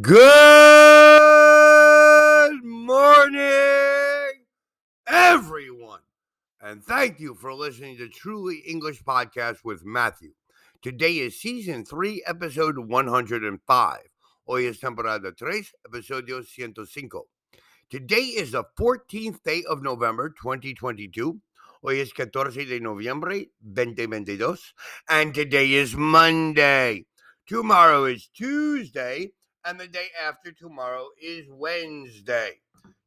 Good morning, everyone. And thank you for listening to Truly English Podcast with Matthew. Today is season 3, episode 105. Hoy es temporada 3, episodio 105. Today is the 14th day of November 2022. Hoy es 14 de noviembre 2022. And today is Monday. Tomorrow is Tuesday and the day after tomorrow is Wednesday.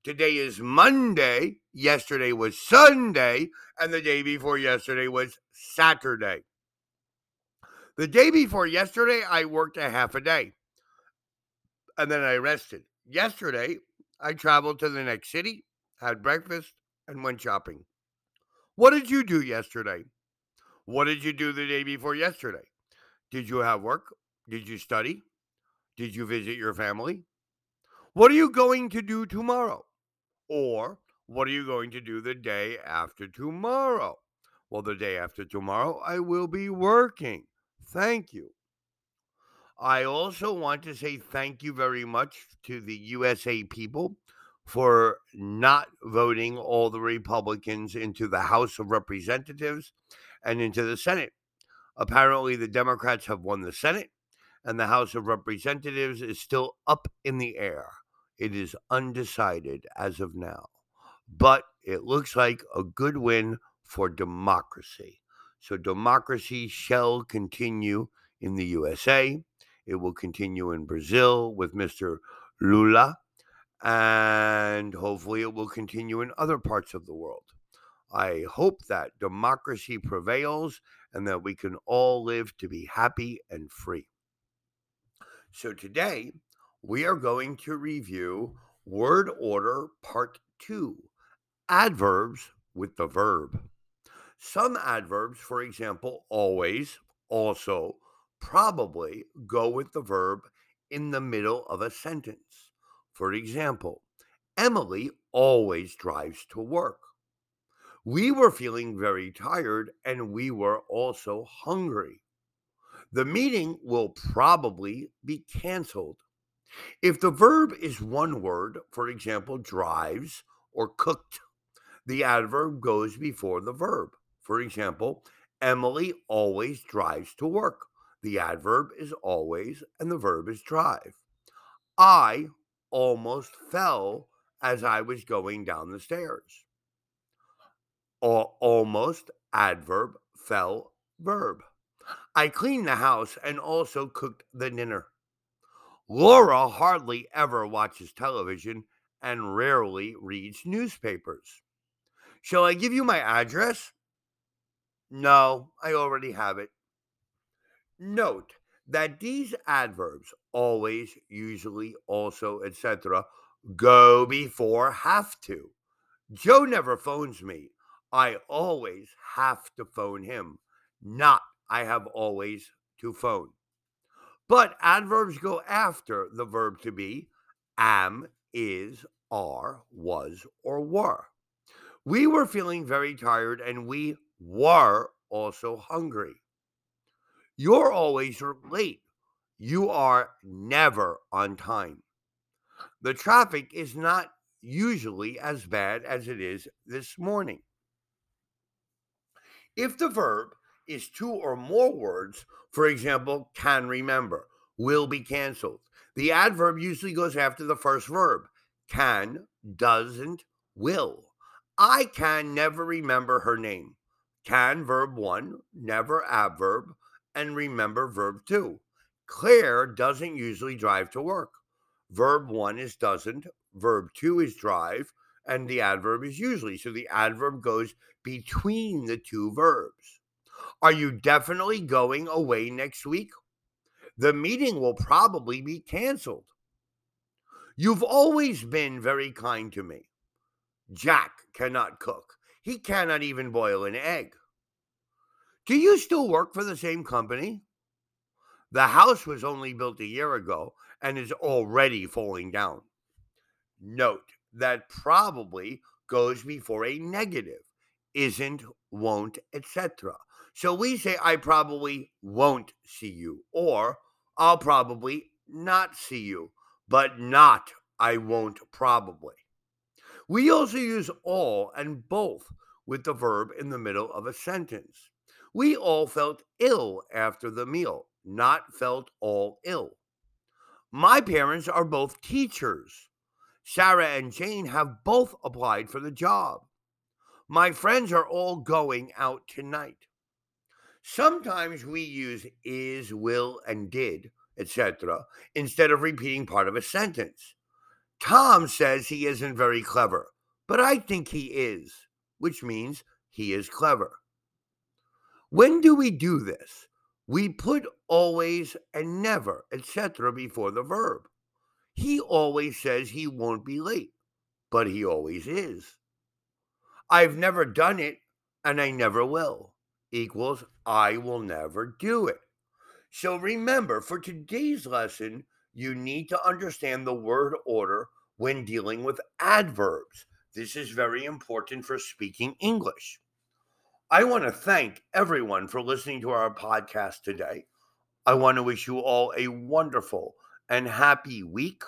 Today is Monday, yesterday was Sunday, and the day before yesterday was Saturday. The day before yesterday, I worked a half a day and then I rested. Yesterday, I traveled to the next city, had breakfast, and went shopping. What did you do yesterday? What did you do the day before yesterday? Did you have work? Did you study? Did you visit your family? What are you going to do tomorrow? Or what are you going to do the day after tomorrow? Well, the day after tomorrow, I will be working. Thank you. I also want to say thank you very much to the USA people for not voting all the Republicans into the House of Representatives and into the Senate. Apparently, the Democrats have won the Senate and the House of Representatives is still up in the air. It is undecided as of now, but it looks like a good win for democracy. So, democracy shall continue in the USA. It will continue in Brazil with Mr. Lula, and hopefully, it will continue in other parts of the world. I hope that democracy prevails and that we can all live to be happy and free. So today we are going to review word order part two adverbs with the verb. Some adverbs, for example, always, also, probably go with the verb in the middle of a sentence. For example, Emily always drives to work. We were feeling very tired and we were also hungry. The meeting will probably be canceled. If the verb is one word, for example, drives or cooked, the adverb goes before the verb. For example, Emily always drives to work. The adverb is always and the verb is drive. I almost fell as I was going down the stairs. almost adverb, fell verb. I cleaned the house and also cooked the dinner. Laura hardly ever watches television and rarely reads newspapers. Shall I give you my address? No, I already have it. Note that these adverbs, always, usually, also, etc., go before have to. Joe never phones me. I always have to phone him, not I have always to phone. But adverbs go after the verb to be am, is, are, was, or were. We were feeling very tired and we were also hungry. You're always late. You are never on time. The traffic is not usually as bad as it is this morning. If the verb is two or more words, for example, can remember, will be canceled. The adverb usually goes after the first verb can, doesn't, will. I can never remember her name. Can, verb one, never adverb, and remember, verb two. Claire doesn't usually drive to work. Verb one is doesn't, verb two is drive, and the adverb is usually. So the adverb goes between the two verbs. Are you definitely going away next week? The meeting will probably be canceled. You've always been very kind to me. Jack cannot cook. He cannot even boil an egg. Do you still work for the same company? The house was only built a year ago and is already falling down. Note that probably goes before a negative isn't, won't, etc. So we say, I probably won't see you, or I'll probably not see you. but not I won't probably. We also use all and both with the verb in the middle of a sentence. We all felt ill after the meal, not felt all ill. My parents are both teachers. Sarah and Jane have both applied for the job. My friends are all going out tonight. Sometimes we use is, will, and did, etc., instead of repeating part of a sentence. Tom says he isn't very clever, but I think he is, which means he is clever. When do we do this? We put always and never, etc., before the verb. He always says he won't be late, but he always is. I've never done it and I never will equals I will never do it. So remember, for today's lesson, you need to understand the word order when dealing with adverbs. This is very important for speaking English. I want to thank everyone for listening to our podcast today. I want to wish you all a wonderful and happy week.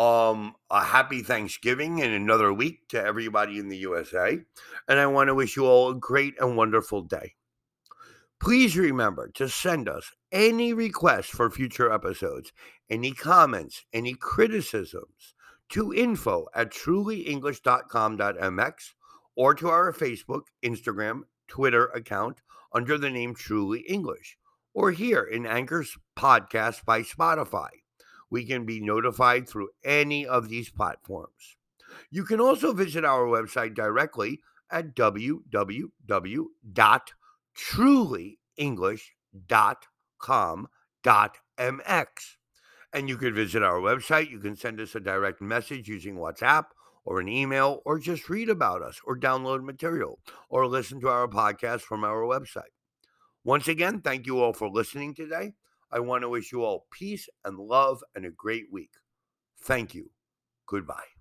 Um, a happy Thanksgiving in another week to everybody in the USA. And I want to wish you all a great and wonderful day. Please remember to send us any requests for future episodes, any comments, any criticisms to info at trulyenglish.com.mx or to our Facebook, Instagram, Twitter account under the name Truly English, or here in Anchor's podcast by Spotify. We can be notified through any of these platforms. You can also visit our website directly at www.trulyenglish.com.mx. And you can visit our website. You can send us a direct message using WhatsApp or an email, or just read about us, or download material, or listen to our podcast from our website. Once again, thank you all for listening today. I want to wish you all peace and love and a great week. Thank you. Goodbye.